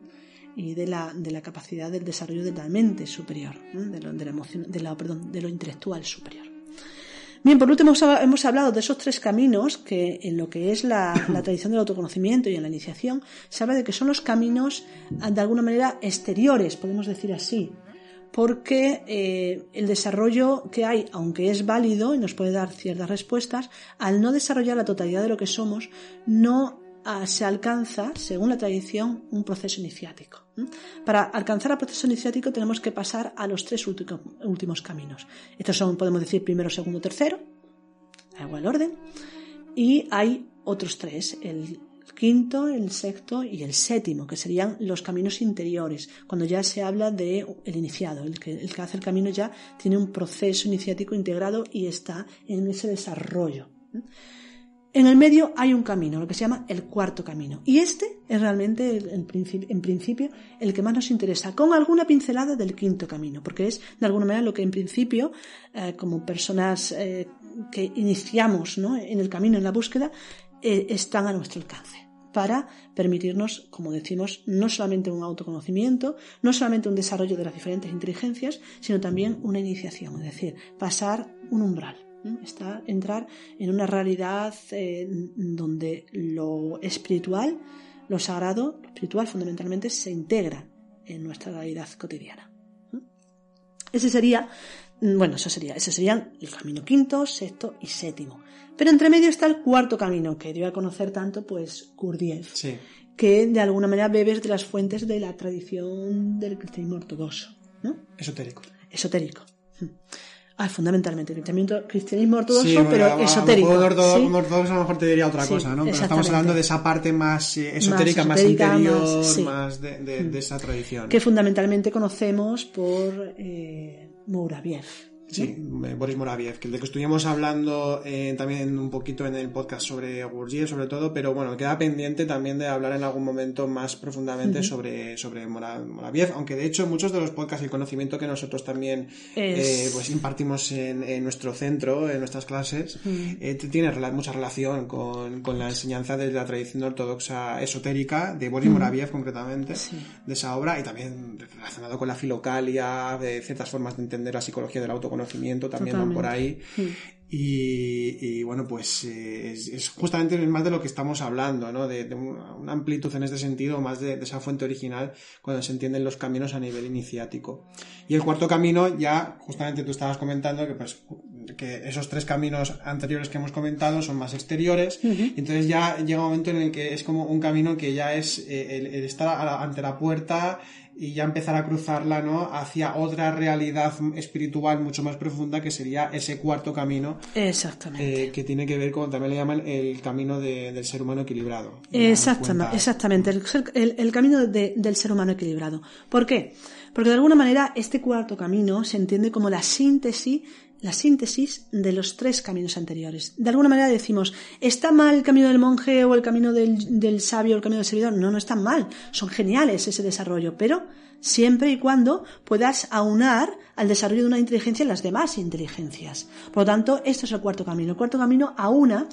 y de la, de la capacidad del desarrollo de la mente superior, ¿eh? de, lo, de, la emoción, de, la, perdón, de lo intelectual superior. Bien, por último hemos hablado de esos tres caminos que en lo que es la, la, tradición del autoconocimiento y en la iniciación se habla de que son los caminos de alguna manera exteriores, podemos decir así, porque eh, el desarrollo que hay, aunque es válido y nos puede dar ciertas respuestas, al no desarrollar la totalidad de lo que somos, no ah, se alcanza, según la tradición, un proceso iniciático. Para alcanzar el proceso iniciático tenemos que pasar a los tres últimos caminos. Estos son, podemos decir, primero, segundo, tercero, igual orden, y hay otros tres, el quinto, el sexto y el séptimo, que serían los caminos interiores, cuando ya se habla de el iniciado, el que, el que hace el camino ya tiene un proceso iniciático integrado y está en ese desarrollo. En el medio hay un camino, lo que se llama el cuarto camino. Y este es realmente, el, en principio, el que más nos interesa, con alguna pincelada del quinto camino, porque es, de alguna manera, lo que en principio, eh, como personas eh, que iniciamos ¿no? en el camino, en la búsqueda, eh, están a nuestro alcance para permitirnos, como decimos, no solamente un autoconocimiento, no solamente un desarrollo de las diferentes inteligencias, sino también una iniciación, es decir, pasar un umbral está entrar en una realidad eh, donde lo espiritual, lo sagrado, lo espiritual fundamentalmente se integra en nuestra realidad cotidiana. Ese sería, Bueno, eso sería, ese serían el camino quinto, sexto y séptimo. Pero entre medio está el cuarto camino, que dio a conocer tanto, pues, Gurdjieff. Sí. Que de alguna manera bebes de las fuentes de la tradición del cristianismo ortodoxo, ¿no? Esotérico. Esotérico. Ah, fundamentalmente, cristianismo, cristianismo ortodoxo, Sí, bueno, pero esotérico. Mejor ortodoxo, ¿sí? ortodoxo a lo mejor te diría otra Sí, cosa, ¿no? Pero estamos hablando de esa parte más eh, esotérica, más, esotérica, interior, más- de, de- de esa tradición. Que fundamentalmente conocemos por eh, Mouravief. Sí, Boris Moraviev, que de que estuvimos hablando eh, también un poquito en el podcast sobre Gurdjieff, sobre todo, pero bueno, queda pendiente también de hablar en algún momento más profundamente sobre, sobre Mora- Moraviev, aunque de hecho muchos de los podcasts y el conocimiento que nosotros también Es- eh, pues impartimos en, en nuestro centro, en nuestras clases, eh, tiene rela- mucha relación con, con la enseñanza de la tradición ortodoxa esotérica de Boris Moraviev concretamente, Sí. de esa obra y también relacionado con la filocalia, de ciertas formas de entender la psicología del autoconocimiento también van por ahí. Y, y, bueno, pues eh, es, es justamente más de lo que estamos hablando, ¿no? De, de un- una amplitud en este sentido, más de, de esa fuente original cuando se entienden los caminos a nivel iniciático. Y el cuarto camino, ya justamente tú estabas comentando que pues que esos tres caminos anteriores que hemos comentado son más exteriores, y entonces ya llega un momento en el que es como un camino que ya es eh, el, el estar la- ante la puerta y ya empezar a cruzarla ¿no? hacia otra realidad espiritual mucho más profunda que sería ese cuarto camino Exactamente. eh, que tiene que ver con, también le llaman el camino de- del ser humano equilibrado. Exactamente, exactamente. El, el- el camino de- del ser humano equilibrado. ¿Por qué? Porque de alguna manera este cuarto camino se entiende como la síntesis, la síntesis de los tres caminos anteriores. De alguna manera decimos, ¿está mal el camino del monje o el camino del, del sabio o el camino del servidor? No, no están mal. Son geniales ese desarrollo, pero siempre y cuando puedas aunar al desarrollo de una inteligencia en las demás inteligencias. Por lo tanto, esto es el cuarto camino. El cuarto camino aúna,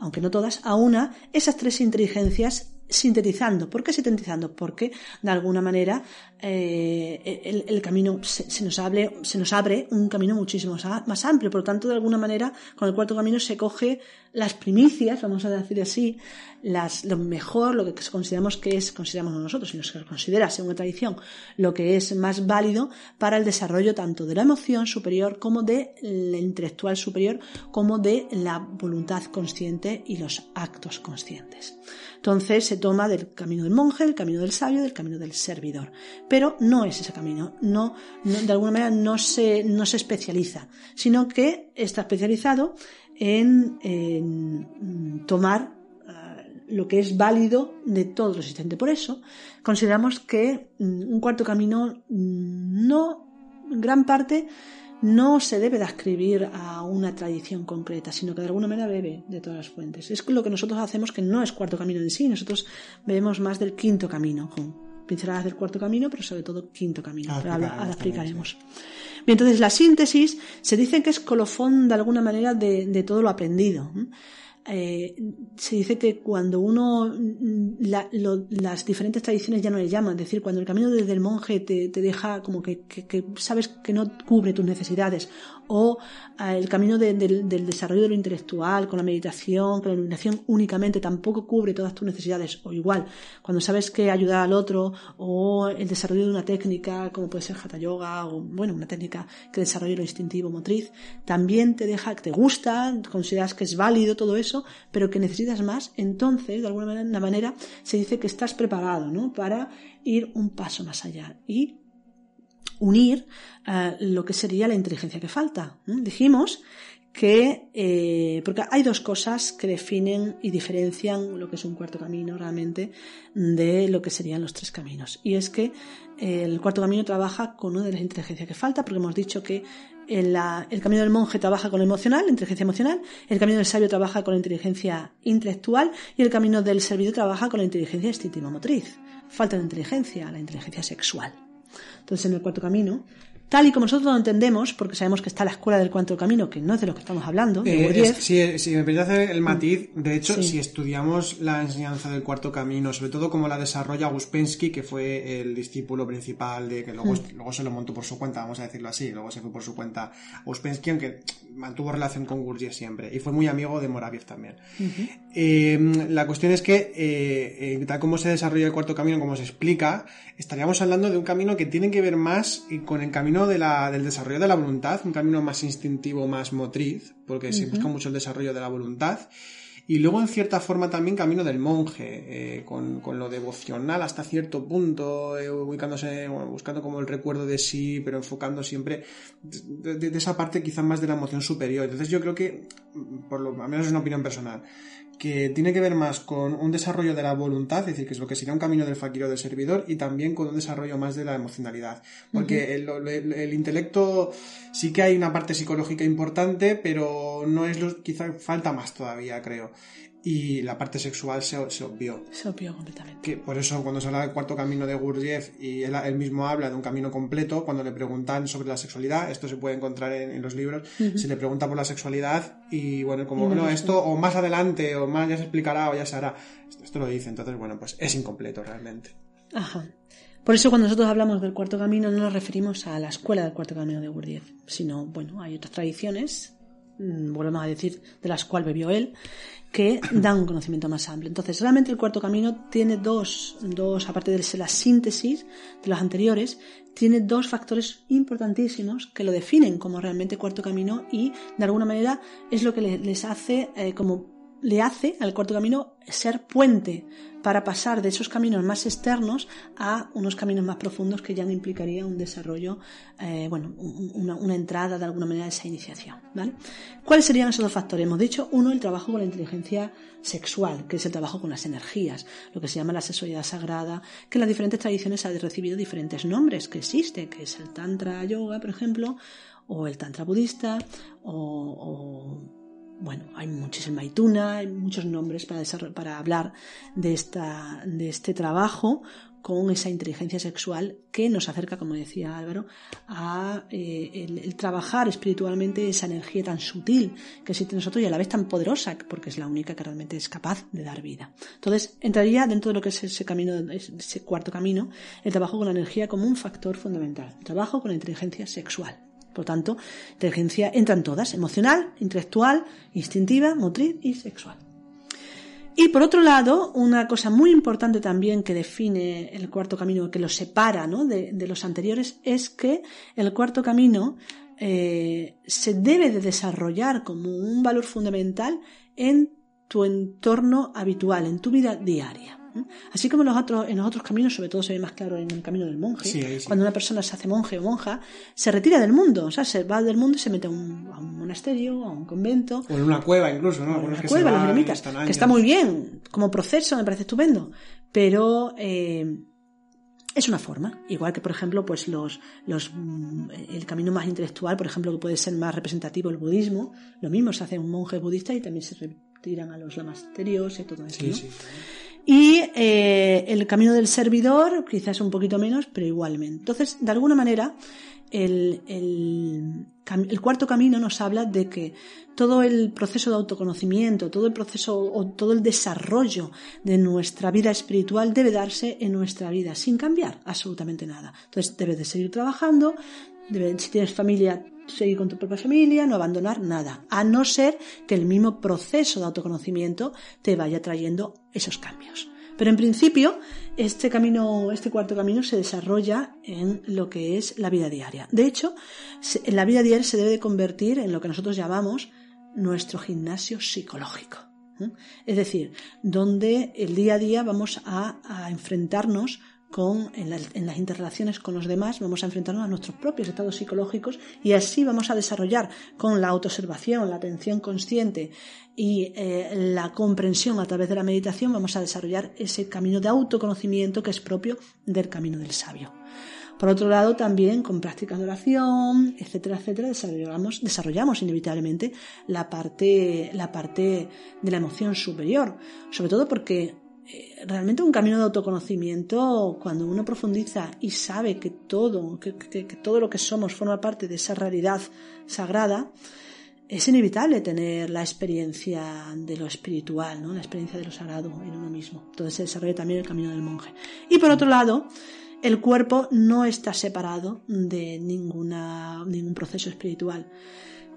aunque no todas, aúna esas tres inteligencias sintetizando. ¿Por qué sintetizando? Porque de alguna manera eh, el, el camino se, nos abre, se nos abre un camino muchísimo más, amplio. Por lo tanto, de alguna manera, con el cuarto camino se coge las primicias, vamos a decir así, las, lo mejor, lo que consideramos que es, consideramos nosotros, y nos considera, según la tradición, lo que es más válido para el desarrollo tanto de la emoción superior como de la intelectual superior, como de la voluntad consciente y los actos conscientes. Entonces se toma del camino del monje, del camino del sabio, del camino del servidor. Pero no es ese camino, no, de alguna manera no se, no se especializa, sino que está especializado en, en, mm, tomar eh, lo que es válido de todo lo existente. Por eso consideramos que mm, un cuarto camino mm, no, en gran parte, no se debe de ascribir a una tradición concreta, sino que de alguna manera bebe de todas las fuentes. Es lo que nosotros hacemos que no es cuarto camino en sí, nosotros bebemos más del quinto camino, con pinceladas del cuarto camino, pero sobre todo quinto camino. Ah, pero ahora, explicaremos ahora también, explicaremos. Bien, entonces la síntesis se dice que es colofón de alguna manera de, de todo lo aprendido. Eh, se dice que cuando uno mm, la- lo- las diferentes tradiciones ya no le llaman, es decir, cuando el camino desde el monje te, te deja como que, que- que sabes que no cubre tus necesidades, o eh, el camino de- del, desarrollo de lo intelectual, con la meditación, con la iluminación únicamente tampoco cubre todas tus necesidades, o igual, cuando sabes que ayudar al otro, o el desarrollo de una técnica, como puede ser hatha yoga, o bueno, una técnica que desarrolle lo instintivo motriz, también te deja, te gusta, consideras que es válido todo eso, pero que necesitas más, entonces, de alguna manera, una manera se dice que estás preparado, ¿no? Para ir un paso más allá y unir eh, lo que sería la inteligencia que falta. Dijimos que, eh, porque hay dos cosas que definen y diferencian lo que es un cuarto camino realmente de lo que serían los tres caminos. Y es que eh, el cuarto camino trabaja con una de las inteligencias que falta, porque hemos dicho que el, camino del monje trabaja con lo emocional, la inteligencia emocional, el camino del sabio trabaja con la inteligencia intelectual y el camino del servidor trabaja con la inteligencia instintiva motriz. Falta de inteligencia, la inteligencia sexual. Entonces, en el cuarto camino, tal y como nosotros lo entendemos, porque sabemos que está la escuela del cuarto camino, que no es de lo que estamos hablando, Eh, es- si, si me permite hacer el matiz, de hecho, Sí. si estudiamos la enseñanza del cuarto camino, sobre todo cómo la desarrolla Uspensky, que fue el discípulo principal de que luego, Mm. luego se lo montó por su cuenta, vamos a decirlo así, luego se fue por su cuenta Uspensky, aunque mantuvo relación con Gurdjieff siempre, y fue muy amigo de Moraviev también. Eh, la cuestión es que, eh, eh, tal como se desarrolla el cuarto camino, como se explica, estaríamos hablando de un camino que tiene que ver más con el camino camino de la, del desarrollo de la voluntad, un camino más instintivo, más motriz, porque se busca mucho el desarrollo de la voluntad. Y luego, en cierta forma, también camino del monje, eh, con, con, lo devocional hasta cierto punto, eh, ubicándose, bueno, buscando como el recuerdo de sí, pero enfocando siempre de, de, de, esa parte quizás más de la emoción superior. Entonces yo creo que, por lo menos es una opinión personal, que tiene que ver más con un desarrollo de la voluntad, es decir, que es lo que sería un camino del faquiro del servidor, y también con un desarrollo más de la emocionalidad. Porque uh -huh. el, el, el, intelecto sí que hay una parte psicológica importante, pero no es lo, quizá falta más todavía, creo y la parte sexual se, se, obvió. Se obvió completamente. Que por eso cuando se habla del cuarto camino de Gurdjieff y él, él, mismo habla de un camino completo, cuando le preguntan sobre la sexualidad, esto se puede encontrar en, en los libros, uh -huh. se le pregunta por la sexualidad y bueno, como, no, esto o más adelante o más ya se explicará o ya se hará. Esto, esto lo dice, entonces bueno, pues es incompleto realmente. Ajá. Por eso cuando nosotros hablamos del cuarto camino no nos referimos a la escuela del cuarto camino de Gurdjieff, sino, bueno, hay otras tradiciones, mm, volvemos a decir, de las cuales bebió él, que dan un conocimiento más amplio. Entonces, realmente el cuarto camino tiene dos, dos, aparte de la síntesis de los anteriores, tiene dos factores importantísimos que lo definen como realmente cuarto camino y, de alguna manera, es lo que les hace eh, como le hace al cuarto camino ser puente para pasar de esos caminos más externos a unos caminos más profundos que ya implicaría un desarrollo, eh, bueno, una, entrada de alguna manera a esa iniciación. ¿vale? ¿Cuáles serían esos dos factores? Hemos dicho, uno, el trabajo con la inteligencia sexual, que es el trabajo con las energías, lo que se llama la sexualidad sagrada, que en las diferentes tradiciones ha recibido diferentes nombres que existe, que es el Tantra Yoga, por ejemplo, o el Tantra Budista, o bueno, hay muchísima maituna, hay muchos nombres para, para hablar de, esta, de este trabajo con esa inteligencia sexual que nos acerca, como decía Álvaro, a eh, el, el, trabajar espiritualmente esa energía tan sutil que existe en nosotros y a la vez tan poderosa, porque es la única que realmente es capaz de dar vida. Entonces, entraría dentro de lo que es ese camino, ese cuarto camino, el trabajo con la energía como un factor fundamental, el trabajo con la inteligencia sexual. Por tanto, inteligencia entran todas, emocional, intelectual, instintiva, motriz y sexual. Y por otro lado, una cosa muy importante también que define el cuarto camino, que lo separa ¿no? de, los anteriores, es que el cuarto camino eh, se debe de desarrollar como un valor fundamental en tu entorno habitual, en tu vida diaria. Así como en los, otros, en los otros caminos, sobre todo se ve más claro en el camino del monje, sí, sí. cuando una persona se hace monje o monja, se retira del mundo, o sea, se va del mundo y se mete a un, a un monasterio, a un convento. O en una cueva incluso, ¿no? En una cueva, los eremitas, que está muy bien, como proceso me parece estupendo, pero... Eh, es una forma, igual que por ejemplo, pues los, los el camino más intelectual, por ejemplo, que puede ser más representativo el budismo, lo mismo se hace un monje budista y también se retiran a los lamasterios y todo eso. Sí, ¿no? sí. Y eh, el camino del servidor, quizás un poquito menos, pero igualmente. Entonces, de alguna manera, el, el, el, cuarto camino nos habla de que todo el proceso de autoconocimiento, todo el proceso o todo el desarrollo de nuestra vida espiritual debe darse en nuestra vida sin cambiar absolutamente nada. Entonces, debes de seguir trabajando, si tienes familia, seguir con tu propia familia, no abandonar nada, a no ser que el mismo proceso de autoconocimiento te vaya trayendo esos cambios. Pero en principio, este camino, este cuarto camino se desarrolla en lo que es la vida diaria. De hecho, en la vida diaria se debe de convertir en lo que nosotros llamamos nuestro gimnasio psicológico. ¿eh? Es decir, donde el día a día vamos a enfrentarnos con, en, la, en, las interrelaciones con los demás, vamos a enfrentarnos a nuestros propios estados psicológicos y así vamos a desarrollar con la autoobservación, la atención consciente y eh, la comprensión a través de la meditación, vamos a desarrollar ese camino de autoconocimiento que es propio del camino del sabio. Por otro lado, también con prácticas de oración, etcétera, etcétera, desarrollamos, desarrollamos inevitablemente la parte, la parte de la emoción superior. Sobre todo porque realmente un camino de autoconocimiento cuando uno profundiza y sabe que todo, que, todo lo que somos forma parte de esa realidad sagrada, es inevitable tener la experiencia de lo espiritual, ¿no? la experiencia de lo sagrado en uno mismo. Entonces se desarrolla también el camino del monje. Y por otro lado, el cuerpo no está separado de ninguna, ningún proceso espiritual.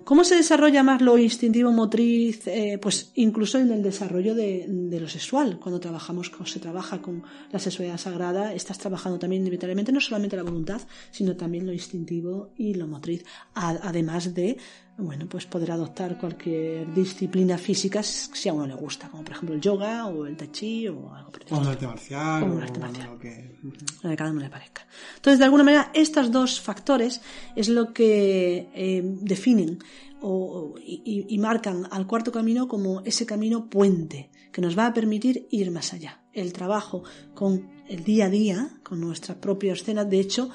¿Cómo se desarrolla más lo instintivo motriz? Eh, pues incluso en el desarrollo de, lo sexual. Cuando trabajamos, se trabaja con la sexualidad sagrada, estás trabajando también inevitable, no solamente la voluntad, sino también lo instintivo y lo motriz. además de, bueno, pues poder adoptar cualquier disciplina física si a uno le gusta, como por ejemplo el yoga o el tai chi o algo O un arte marcial. O un arte marcial. Lo que... Lo que cada uno le parezca. Entonces, de alguna manera, estos dos factores es lo que eh, definen o, y, marcan al cuarto camino como ese camino puente que nos va a permitir ir más allá. El trabajo con el día a día, con nuestra propia escena, de hecho,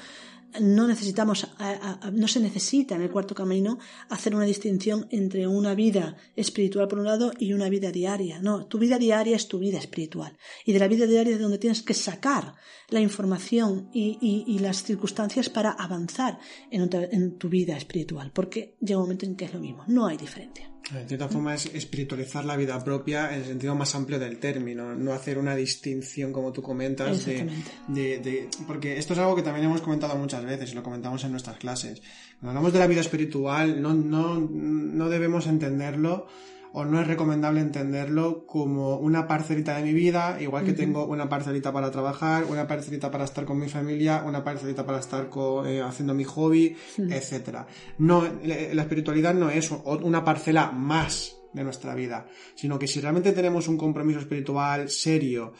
no necesitamos, no se necesita en el cuarto camino hacer una distinción entre una vida espiritual por un lado y una vida diaria. No, tu vida diaria es tu vida espiritual. Y de la vida diaria es donde tienes que sacar la información y, las circunstancias para avanzar en, en tu vida espiritual. Porque llega un momento en que es lo mismo. No hay diferencia. De cierta forma es espiritualizar la vida propia en el sentido más amplio del término, no hacer una distinción como tú comentas de, porque esto es algo que también hemos comentado muchas veces y lo comentamos en nuestras clases. Cuando hablamos de la vida espiritual no, no, no debemos entenderlo o no es recomendable entenderlo como una parcelita de mi vida, igual que tengo una parcelita para trabajar, una parcelita para estar con mi familia, una parcelita para estar eh, haciendo mi hobby, etcétera. No, la espiritualidad no es una parcela más de nuestra vida, sino que si realmente tenemos un compromiso espiritual serio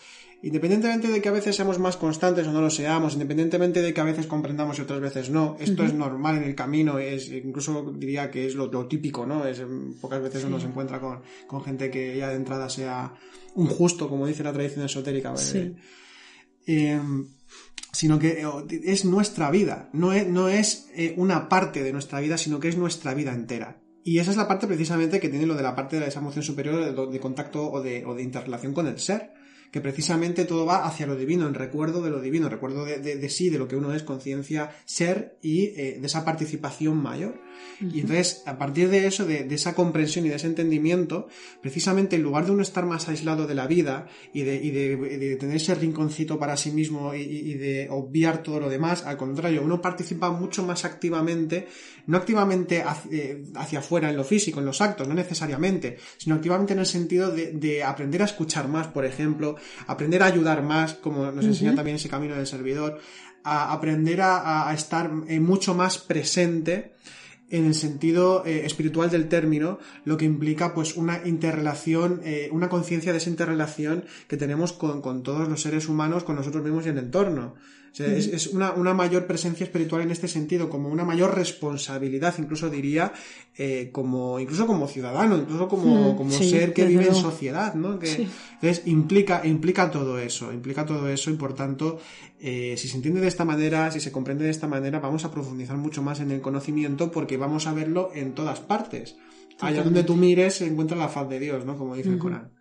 Independientemente de que a veces seamos más constantes o no lo seamos, independientemente de que a veces comprendamos y otras veces no, esto es normal en el camino, es incluso diría que es lo, típico, ¿no? Es, pocas veces uno se encuentra con, gente que ya de entrada sea un justo, como dice la tradición esotérica. Em, sino que eh, es nuestra vida, no es, no es eh, una parte de nuestra vida, sino que es nuestra vida entera. Y esa es la parte precisamente que tiene lo de la parte de esa emoción superior de, de contacto o de, o de interrelación con el ser que precisamente todo va hacia lo divino, en recuerdo de lo divino, recuerdo de, sí, de lo que uno es, conciencia, ser y eh, de esa participación mayor. Y entonces, a partir de eso, de, esa comprensión y de ese entendimiento, precisamente en lugar de uno estar más aislado de la vida y de, tener ese rinconcito para sí mismo y, de obviar todo lo demás, al contrario, uno participa mucho más activamente, no activamente eh, hacia, afuera en lo físico, en los actos, no necesariamente, sino activamente en el sentido de aprender a escuchar más, por ejemplo, aprender a ayudar más, como nos enseña también ese camino del servidor, a aprender a, estar eh, mucho más presente en el sentido eh, espiritual del término, lo que implica pues una interrelación, eh, una conciencia de esa interrelación que tenemos con, con, todos los seres humanos, con nosotros mismos y en el entorno es, una, mayor presencia espiritual en este sentido, como una mayor responsabilidad, incluso diría, eh, como, incluso como ciudadano, incluso como, como ser que vive en sociedad, ¿no? Que, Entonces, implica, implica todo eso, implica todo eso y por tanto, eh, si se entiende de esta manera, si se comprende de esta manera, vamos a profundizar mucho más en el conocimiento porque vamos a verlo en todas partes. Allá donde tú mires se encuentra la faz de Dios, ¿no? Como dice el Corán.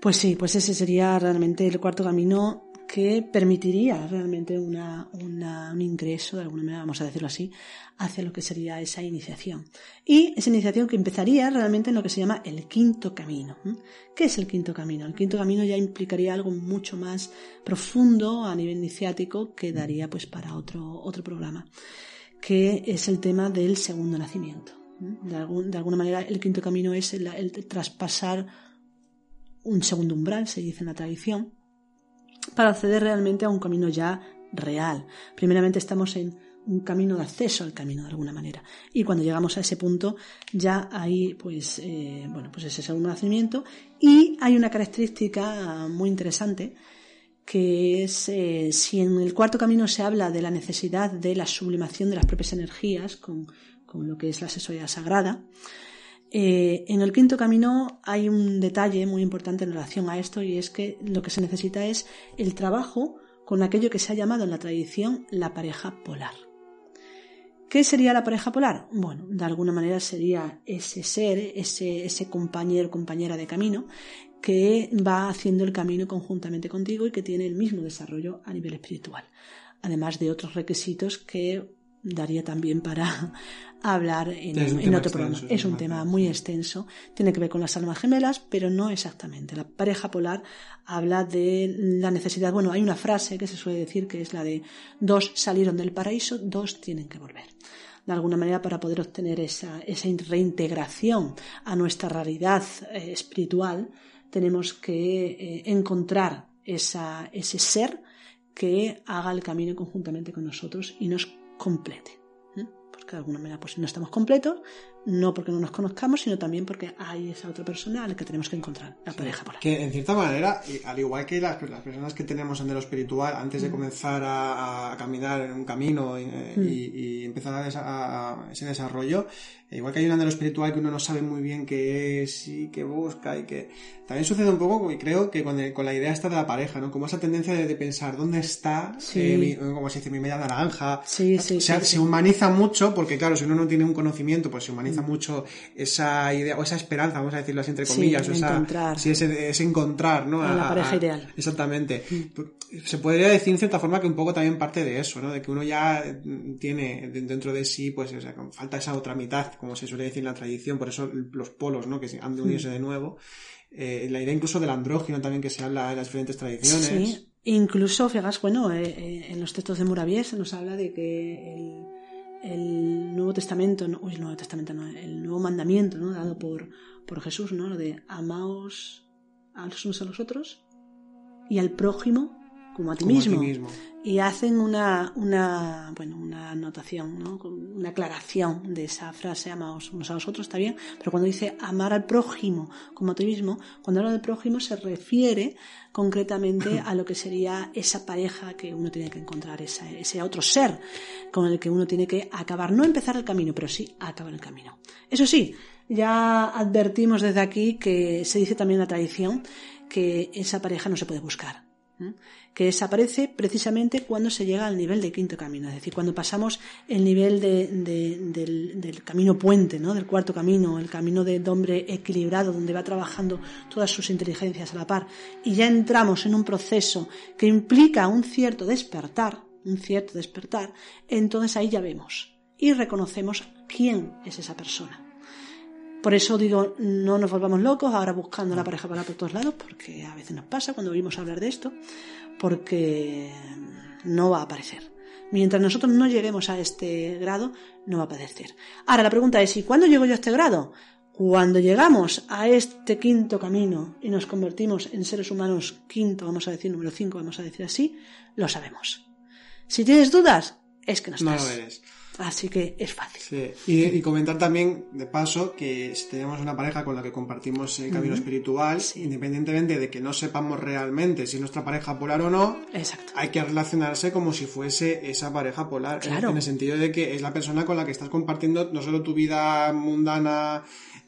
Pues sí, pues ese sería realmente el cuarto camino que permitiría realmente una, un ingreso, de alguna manera, vamos a decirlo así, hacia lo que sería esa iniciación. Y esa iniciación que empezaría realmente en lo que se llama el quinto camino. ¿Qué es el quinto camino? El quinto camino ya implicaría algo mucho más profundo a nivel iniciático que daría pues para otro, otro programa, que es el tema del segundo nacimiento. De, alguna manera, el quinto camino es el traspasar un segundo umbral, se dice en la tradición, para acceder realmente a un camino ya real. Primeramente estamos en un camino de acceso al camino de alguna manera. Y cuando llegamos a ese punto, ya hay pues, eh, bueno, pues ese segundo nacimiento. Y hay una característica muy interesante que es eh, si en el cuarto camino se habla de la necesidad de la sublimación de las propias energías con, con lo que es la sexualidad sagrada, eh, en el quinto camino hay un detalle muy importante en relación a esto y es que lo que se necesita es el trabajo con aquello que se ha llamado en la tradición la pareja polar. ¿Qué sería la pareja polar? Bueno, de alguna manera sería ese ser, ese, ese compañero, compañera de camino, que va haciendo el camino conjuntamente contigo y que tiene el mismo desarrollo a nivel espiritual. Además de otros requisitos que daría también para hablar en, otro programa. Es un tema muy extenso, tiene que ver con las almas gemelas, pero no exactamente. La pareja polar habla de la necesidad, bueno, hay una frase que se suele decir que es la de dos salieron del paraíso, dos tienen que volver. de alguna manera para poder obtener esa, esa reintegración a nuestra realidad eh, espiritual, tenemos que eh, encontrar esa, ese ser que haga el camino conjuntamente con nosotros y nos complete. Porque de alguna manera pues no estamos completos, no porque no nos conozcamos, sino también porque hay esa otra persona a la que tenemos que encontrar, la pareja por Que en cierta manera, al igual que las, personas que tenemos en lo espiritual, antes de mm. comenzar a, caminar en un camino y, mm. empezar a, ese desarrollo, igual que hay un andero espiritual que uno no sabe muy bien qué es y qué busca y que también sucede un poco y creo que con, con la idea esta de la pareja no como esa tendencia de, pensar dónde está eh, como se dice mi media naranja. Sí, sí, se humaniza mucho porque claro si uno no tiene un conocimiento pues se humaniza mm. mucho esa idea o esa esperanza vamos a decirlo así entre comillas o esa, encontrar. sí, ese, encontrar no a, la pareja ideal exactamente mm. se podría decir en cierta forma que un poco también parte de eso no de que uno ya tiene dentro de sí pues o sea, falta esa otra mitad como se suele decir en la tradición, por eso los polos, ¿no? Que han de unirse de nuevo. Eh, la idea incluso del andrógino también que se habla en las diferentes tradiciones. Sí, incluso, fíjate, bueno, eh, eh, en los textos de Muravies se nos habla de que el, Nuevo Testamento, uy, el Nuevo Testamento no, el Nuevo Mandamiento, ¿no? Dado por, por Jesús, ¿no? Lo de amaos a los unos a los otros y al prójimo como a ti, mismo. Y hacen una, una, bueno, una anotación, ¿no? una aclaración de esa frase, amaos unos a los otros, está bien, pero cuando dice amar al prójimo como a ti mismo, cuando habla del prójimo se refiere concretamente a lo que sería esa pareja que uno tiene que encontrar, ese, ese otro ser con el que uno tiene que acabar, no empezar el camino, pero sí acabar el camino. Eso sí, ya advertimos desde aquí que se dice también en la tradición que esa pareja no se puede buscar que desaparece precisamente cuando se llega al nivel de quinto camino, es decir, cuando pasamos el nivel del, camino puente, ¿no? del cuarto camino, el camino del hombre equilibrado, donde va trabajando todas sus inteligencias a la par, y ya entramos en un proceso que implica un cierto despertar, un cierto despertar, entonces ahí ya vemos y reconocemos quién es esa persona. Por eso digo, no nos volvamos locos ahora buscando la pareja para por todos lados, porque a veces nos pasa cuando oímos hablar de esto, porque no va a aparecer. Mientras nosotros no lleguemos a este grado, no va a aparecer. Ahora la pregunta es, ¿y cuándo llego yo a este grado? Cuando llegamos a este quinto camino y nos convertimos en seres humanos quinto, vamos a decir número cinco, vamos a decir así, lo sabemos. Si tienes dudas, es que no estás. No lo eres. Así que es fácil. Sí. Y, comentar también, de paso, que si tenemos una pareja con la que compartimos el camino espiritual, independientemente de que no sepamos realmente si es nuestra pareja polar o no, hay que relacionarse como si fuese esa pareja polar. En, el sentido de que es la persona con la que estás compartiendo no solo tu vida mundana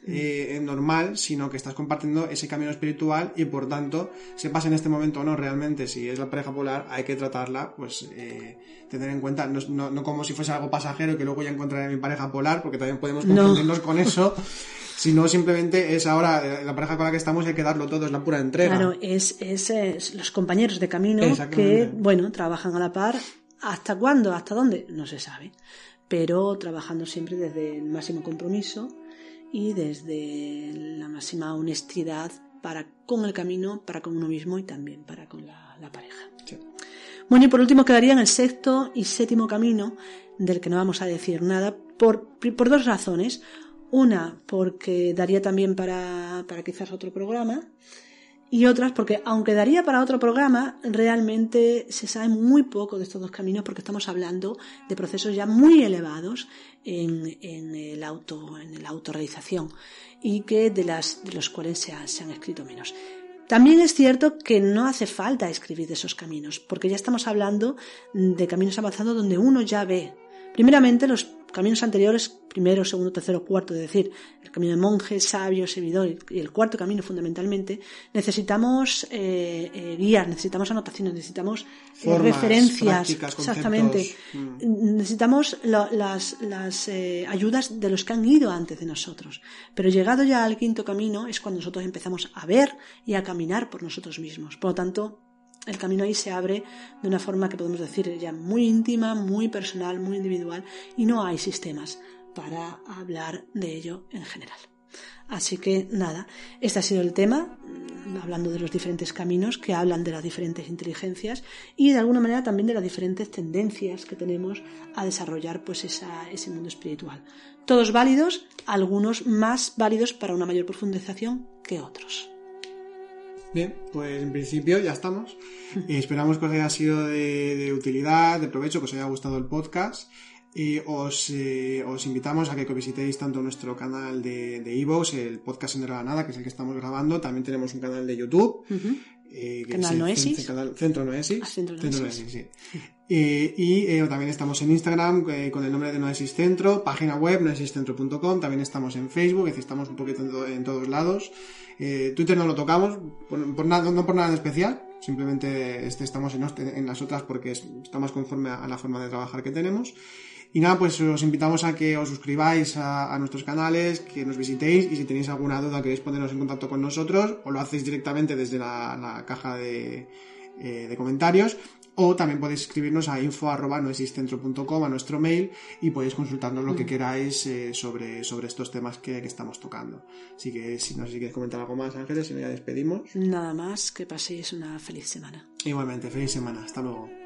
eh, normal, sino que estás compartiendo ese camino espiritual y por tanto, sepas en este momento o no realmente si es la pareja polar, hay que tratarla, pues eh, tener en cuenta, no, como si fuese algo pasajero que luego ya encontraré a mi pareja polar, porque también podemos confundirnos con eso. sino simplemente es ahora eh, la pareja con la que estamos hay que darlo todo, es la pura entrega. Claro, es, es, los compañeros de camino que, bueno, trabajan a la par. ¿Hasta cuándo? ¿Hasta dónde? No se sabe. Pero trabajando siempre desde el máximo compromiso y desde la máxima honestidad para con el camino, para con uno mismo y también para con la, pareja. Bueno, y por último quedaría en el sexto y séptimo camino, del que no vamos a decir nada, por, por dos razones. Una, porque daría también para, para quizás otro programa, y otras porque aunque daría para otro programa, realmente se sabe muy poco de estos dos caminos porque estamos hablando de procesos ya muy elevados en, en el auto, en la autorrealización y que de, las, de los cuales se, se han escrito menos. También es cierto que no hace falta escribir de esos caminos, porque ya estamos hablando de caminos avanzados donde uno ya ve Primeramente, los caminos anteriores, primero, segundo, tercero, cuarto, es decir, el camino de monje, sabio, servidor y el cuarto camino fundamentalmente, necesitamos eh, eh, guías, necesitamos anotaciones, necesitamos eh, referencias, exactamente, mm. necesitamos las, las ayudas de los que han ido antes de nosotros. Pero llegado ya al quinto camino es cuando nosotros empezamos a ver y a caminar por nosotros mismos. Por lo tanto, el camino ahí se abre de una forma que podemos decir ya muy íntima, muy personal, muy individual y no hay sistemas para hablar de ello en general. Así que nada, este ha sido el tema, hablando de los diferentes caminos que hablan de las diferentes inteligencias y de alguna manera también de las diferentes tendencias que tenemos a desarrollar pues ese mundo espiritual. Todos válidos, algunos más válidos para una mayor profundización que otros. Bien, pues en principio ya estamos. esperamos que os haya sido de, utilidad, de provecho, que os haya gustado el podcast. Y os, eh, os invitamos a que visitéis tanto nuestro canal de Evox, el podcast en la nada, que es el que estamos grabando. También tenemos un canal de YouTube. Eh, canal Noesis. Centro Noesis. Ah, Centro Noesis. sí. Eh, y también estamos en Instagram con el nombre de Noesis Centro, página web noesiscentro.com, también estamos en Facebook, es estamos un poquito en, todos lados. Twitter no lo tocamos, por, nada, no por nada en especial, simplemente este, estamos en, las otras porque está más conforme a la forma de trabajar que tenemos. Y nada, pues os invitamos a que os suscribáis a, nuestros canales, que nos visitéis y si tenéis alguna duda queréis ponernos en contacto con nosotros o lo hacéis directamente desde la, caja de, eh, de comentarios o también podéis escribirnos a info.noesiscentro.com a nuestro mail y podéis consultarnos lo que mm. queráis eh, sobre, sobre estos temas que, que, estamos tocando. Así que si no sé si quieres comentar algo más, Ángeles, si no ya despedimos. Nada más, que paséis una feliz semana. Igualmente, feliz semana. Hasta luego.